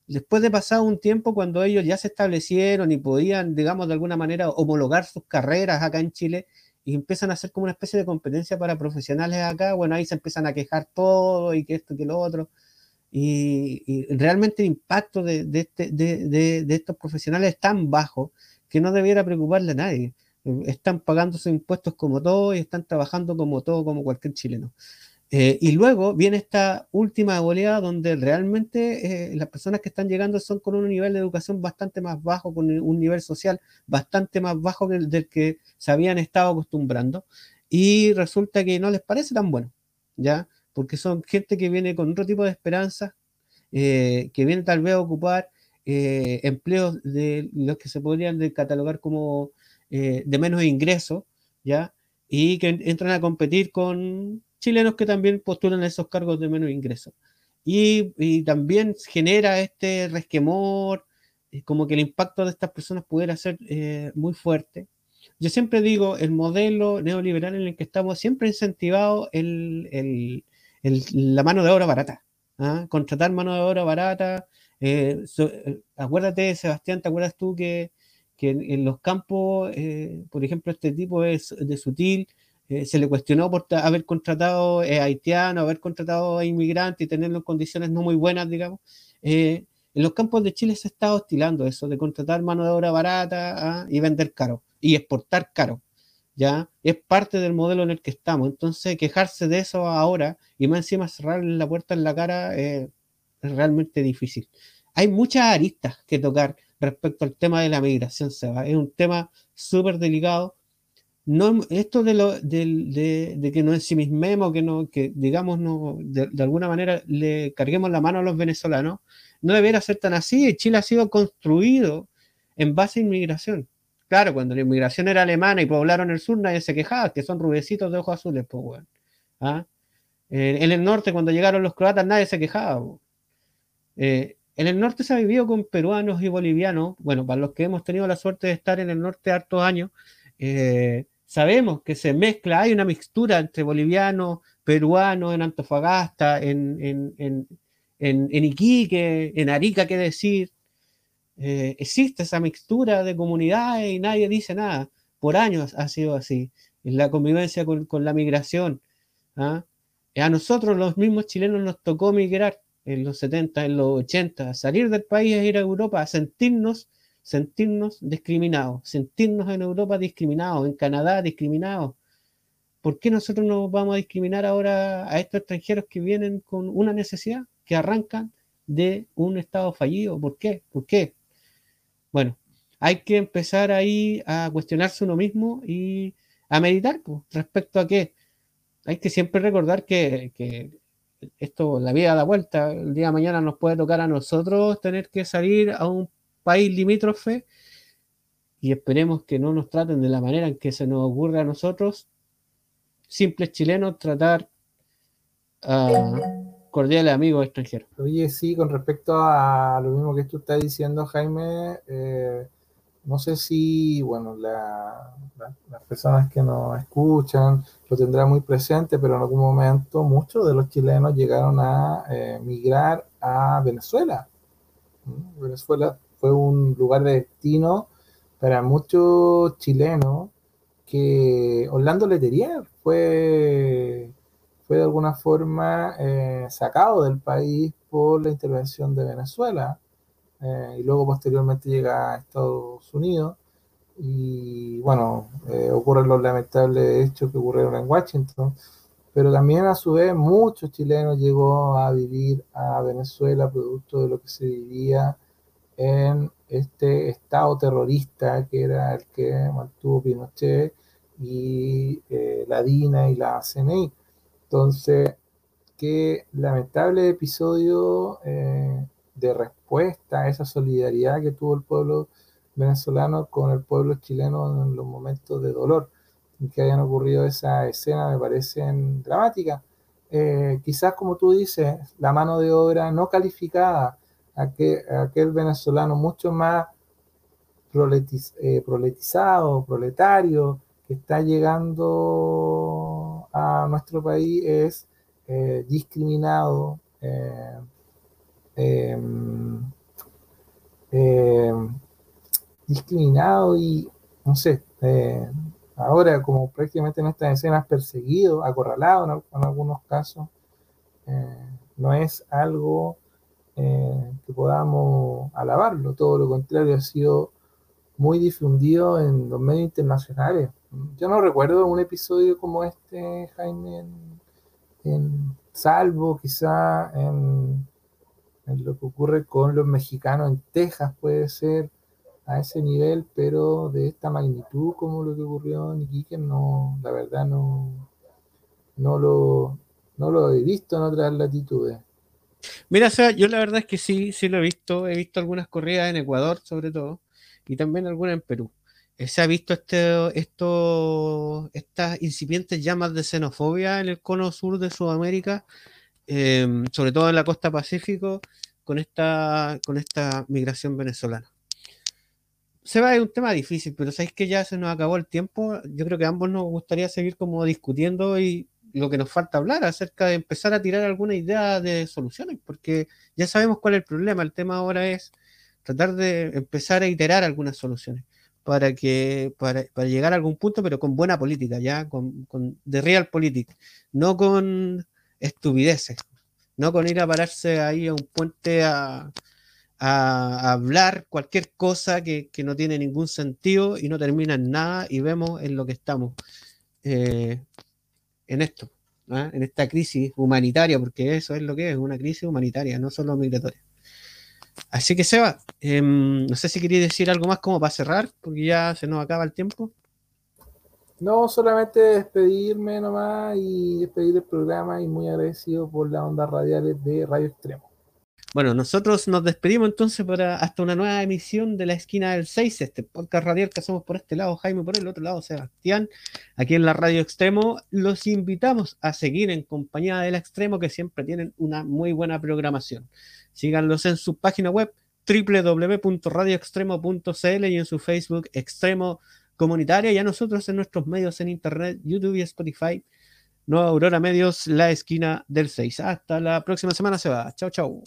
Después de pasado un tiempo, cuando ellos ya se establecieron y podían, digamos, de alguna manera homologar sus carreras acá en Chile y empiezan a hacer como una especie de competencia para profesionales acá, bueno, ahí se empiezan a quejar todo y que esto, que lo otro. Y, realmente el impacto de, de, este, de, de estos profesionales es tan bajo que no debiera preocuparle a nadie están pagando sus impuestos como todos y están trabajando como todo, como cualquier chileno. Eh, y luego viene esta última oleada donde realmente eh, las personas que están llegando son con un nivel de educación bastante más bajo, con un nivel social bastante más bajo que el del que se habían estado acostumbrando. Y resulta que no les parece tan bueno, ¿ya? Porque son gente que viene con otro tipo de esperanza, eh, que viene tal vez a ocupar empleos de los que se podrían catalogar como eh, de menos ingresos, ¿ya? Y que entran a competir con chilenos que también postulan esos cargos de menos ingresos. Y, también genera este resquemor, eh, como que el impacto de estas personas pudiera ser eh, muy fuerte. Yo siempre digo, el modelo neoliberal en el que estamos siempre ha incentivado el, la mano de obra barata. ¿ah? Contratar mano de obra barata. acuérdate, Sebastián, ¿te acuerdas tú que que en, los campos, eh, por ejemplo, este tipo es de sutil, eh, se le cuestionó por haber contratado a eh, haitianos, haber contratado a inmigrantes y tenerlo en condiciones no muy buenas, digamos. en los campos de Chile se está hostilando eso de contratar mano de obra barata ¿ah? y vender caro y exportar caro. ¿Ya? Es parte del modelo en el que estamos. Entonces, quejarse de eso ahora y más encima cerrarle la puerta en la cara es realmente difícil. Hay muchas aristas que tocar respecto al tema de la migración, Seba. Es un tema súper delicado. No, esto de, lo, de, de, que nos ensimismemos, que, digamos, no, de, alguna manera le carguemos la mano a los venezolanos, no debería ser tan así. Chile ha sido construido en base a inmigración. Claro, cuando la inmigración era alemana y poblaron el sur, nadie se quejaba, que son rubecitos de ojos azules, pues. ¿Ah? En, el norte, cuando llegaron los croatas, nadie se quejaba. Eh, en el norte se ha vivido con peruanos y bolivianos. Bueno, para los que hemos tenido la suerte de estar en el norte hartos años, eh, sabemos que se mezcla, hay una mixtura entre bolivianos, peruanos, en Antofagasta, en, en, en, Iquique, en Arica, qué decir. Eh, existe esa mixtura de comunidades y nadie dice nada. Por años ha sido así. La convivencia con, la migración. ¿ah? A nosotros, los mismos chilenos, nos tocó migrar en los 70, en los 80, salir del país e ir a Europa, a sentirnos, sentirnos discriminados, sentirnos en Europa discriminados, en Canadá discriminados. ¿Por qué nosotros nos vamos a discriminar ahora a estos extranjeros que vienen con una necesidad, que arrancan de un estado fallido? ¿Por qué? ¿Por qué? Bueno, hay que empezar ahí a cuestionarse uno mismo y a meditar pues, respecto a qué. Hay que siempre recordar que, que esto, la vida da vuelta, el día de mañana nos puede tocar a nosotros tener que salir a un país limítrofe y esperemos que no nos traten de la manera en que se nos ocurre a nosotros, simples chilenos, tratar a cordiales amigos extranjeros. Oye, sí, con respecto a lo mismo que tú estás diciendo, Jaime, eh, no sé si, bueno, las personas que nos escuchan lo tendrán muy presente, pero en algún momento muchos de los chilenos llegaron a eh, migrar a Venezuela. ¿Mm? Venezuela fue un lugar de destino para muchos chilenos que Orlando Letelier fue, fue de alguna forma eh, sacado del país por la intervención de Venezuela. Eh, y luego posteriormente llega a Estados Unidos y bueno, eh, ocurren los lamentables hechos que ocurrieron en Washington, pero también a su vez muchos chilenos llegó a vivir a Venezuela producto de lo que se vivía en este estado terrorista que era el que mantuvo Pinochet y eh, la DINA y la CNI. Entonces, qué lamentable episodio de respuesta a esa solidaridad que tuvo el pueblo venezolano con el pueblo chileno en los momentos de dolor que hayan ocurrido esa escena me parecen dramáticas. Eh, quizás como tú dices, la mano de obra no calificada, aquel, aquel venezolano mucho más eh, proletizado, proletario, que está llegando a nuestro país es eh, discriminado, em, em, discriminado y, no sé, ahora como prácticamente en estas escenas perseguido, acorralado en, algunos casos, eh, no es algo eh, que podamos alabarlo, todo lo contrario, ha sido muy difundido en los medios internacionales. Yo no recuerdo un episodio como este, Jaime, en, salvo quizá en, lo que ocurre con los mexicanos en Texas, puede ser, a ese nivel, pero de esta magnitud como lo que ocurrió en Iquique, no, la verdad no, no, lo, no lo he visto en otras latitudes. Mira, o yo la verdad es que sí, sí lo he visto. He visto algunas corridas en Ecuador, sobre todo, y también algunas en Perú. Eh, se ha visto este, esto, estas incipientes llamas de xenofobia en el cono sur de Sudamérica, em, sobre todo en la costa pacífico, con esta, con esta migración venezolana. Seba, es un tema difícil, pero sabéis que ya se nos acabó el tiempo. Yo creo que a ambos nos gustaría seguir como discutiendo y lo que nos falta hablar acerca de empezar a tirar alguna idea de soluciones, porque ya sabemos cuál es el problema. El tema ahora es tratar de empezar a iterar algunas soluciones para que para, llegar a algún punto, pero con buena política, ya con, con de real política, no con estupideces, no con ir a pararse ahí a un puente a a hablar cualquier cosa que, no tiene ningún sentido y no termina en nada y vemos en lo que estamos eh, en esto, ¿ah? en esta crisis humanitaria, porque eso es lo que es, una crisis humanitaria, no solo migratoria. Así que Seba, em, no sé si quería decir algo más como para cerrar, porque ya se nos acaba el tiempo. No, solamente despedirme nomás y despedir el programa y muy agradecido por las ondas radiales de Radio Extremo. Bueno, nosotros nos despedimos entonces para hasta una nueva emisión de la esquina del 6, este podcast radial que hacemos por este lado, Jaime por el otro lado, Sebastián, aquí en la Radio Extremo. Los invitamos a seguir en compañía del Extremo, que siempre tienen una muy buena programación. Síganlos en su página web www.radioextremo.cl y en su Facebook Extremo Comunitaria y a nosotros en nuestros medios en Internet, YouTube y Spotify. Nueva Aurora Medios, la esquina del 6. Hasta la próxima semana, se va. Chao, chao.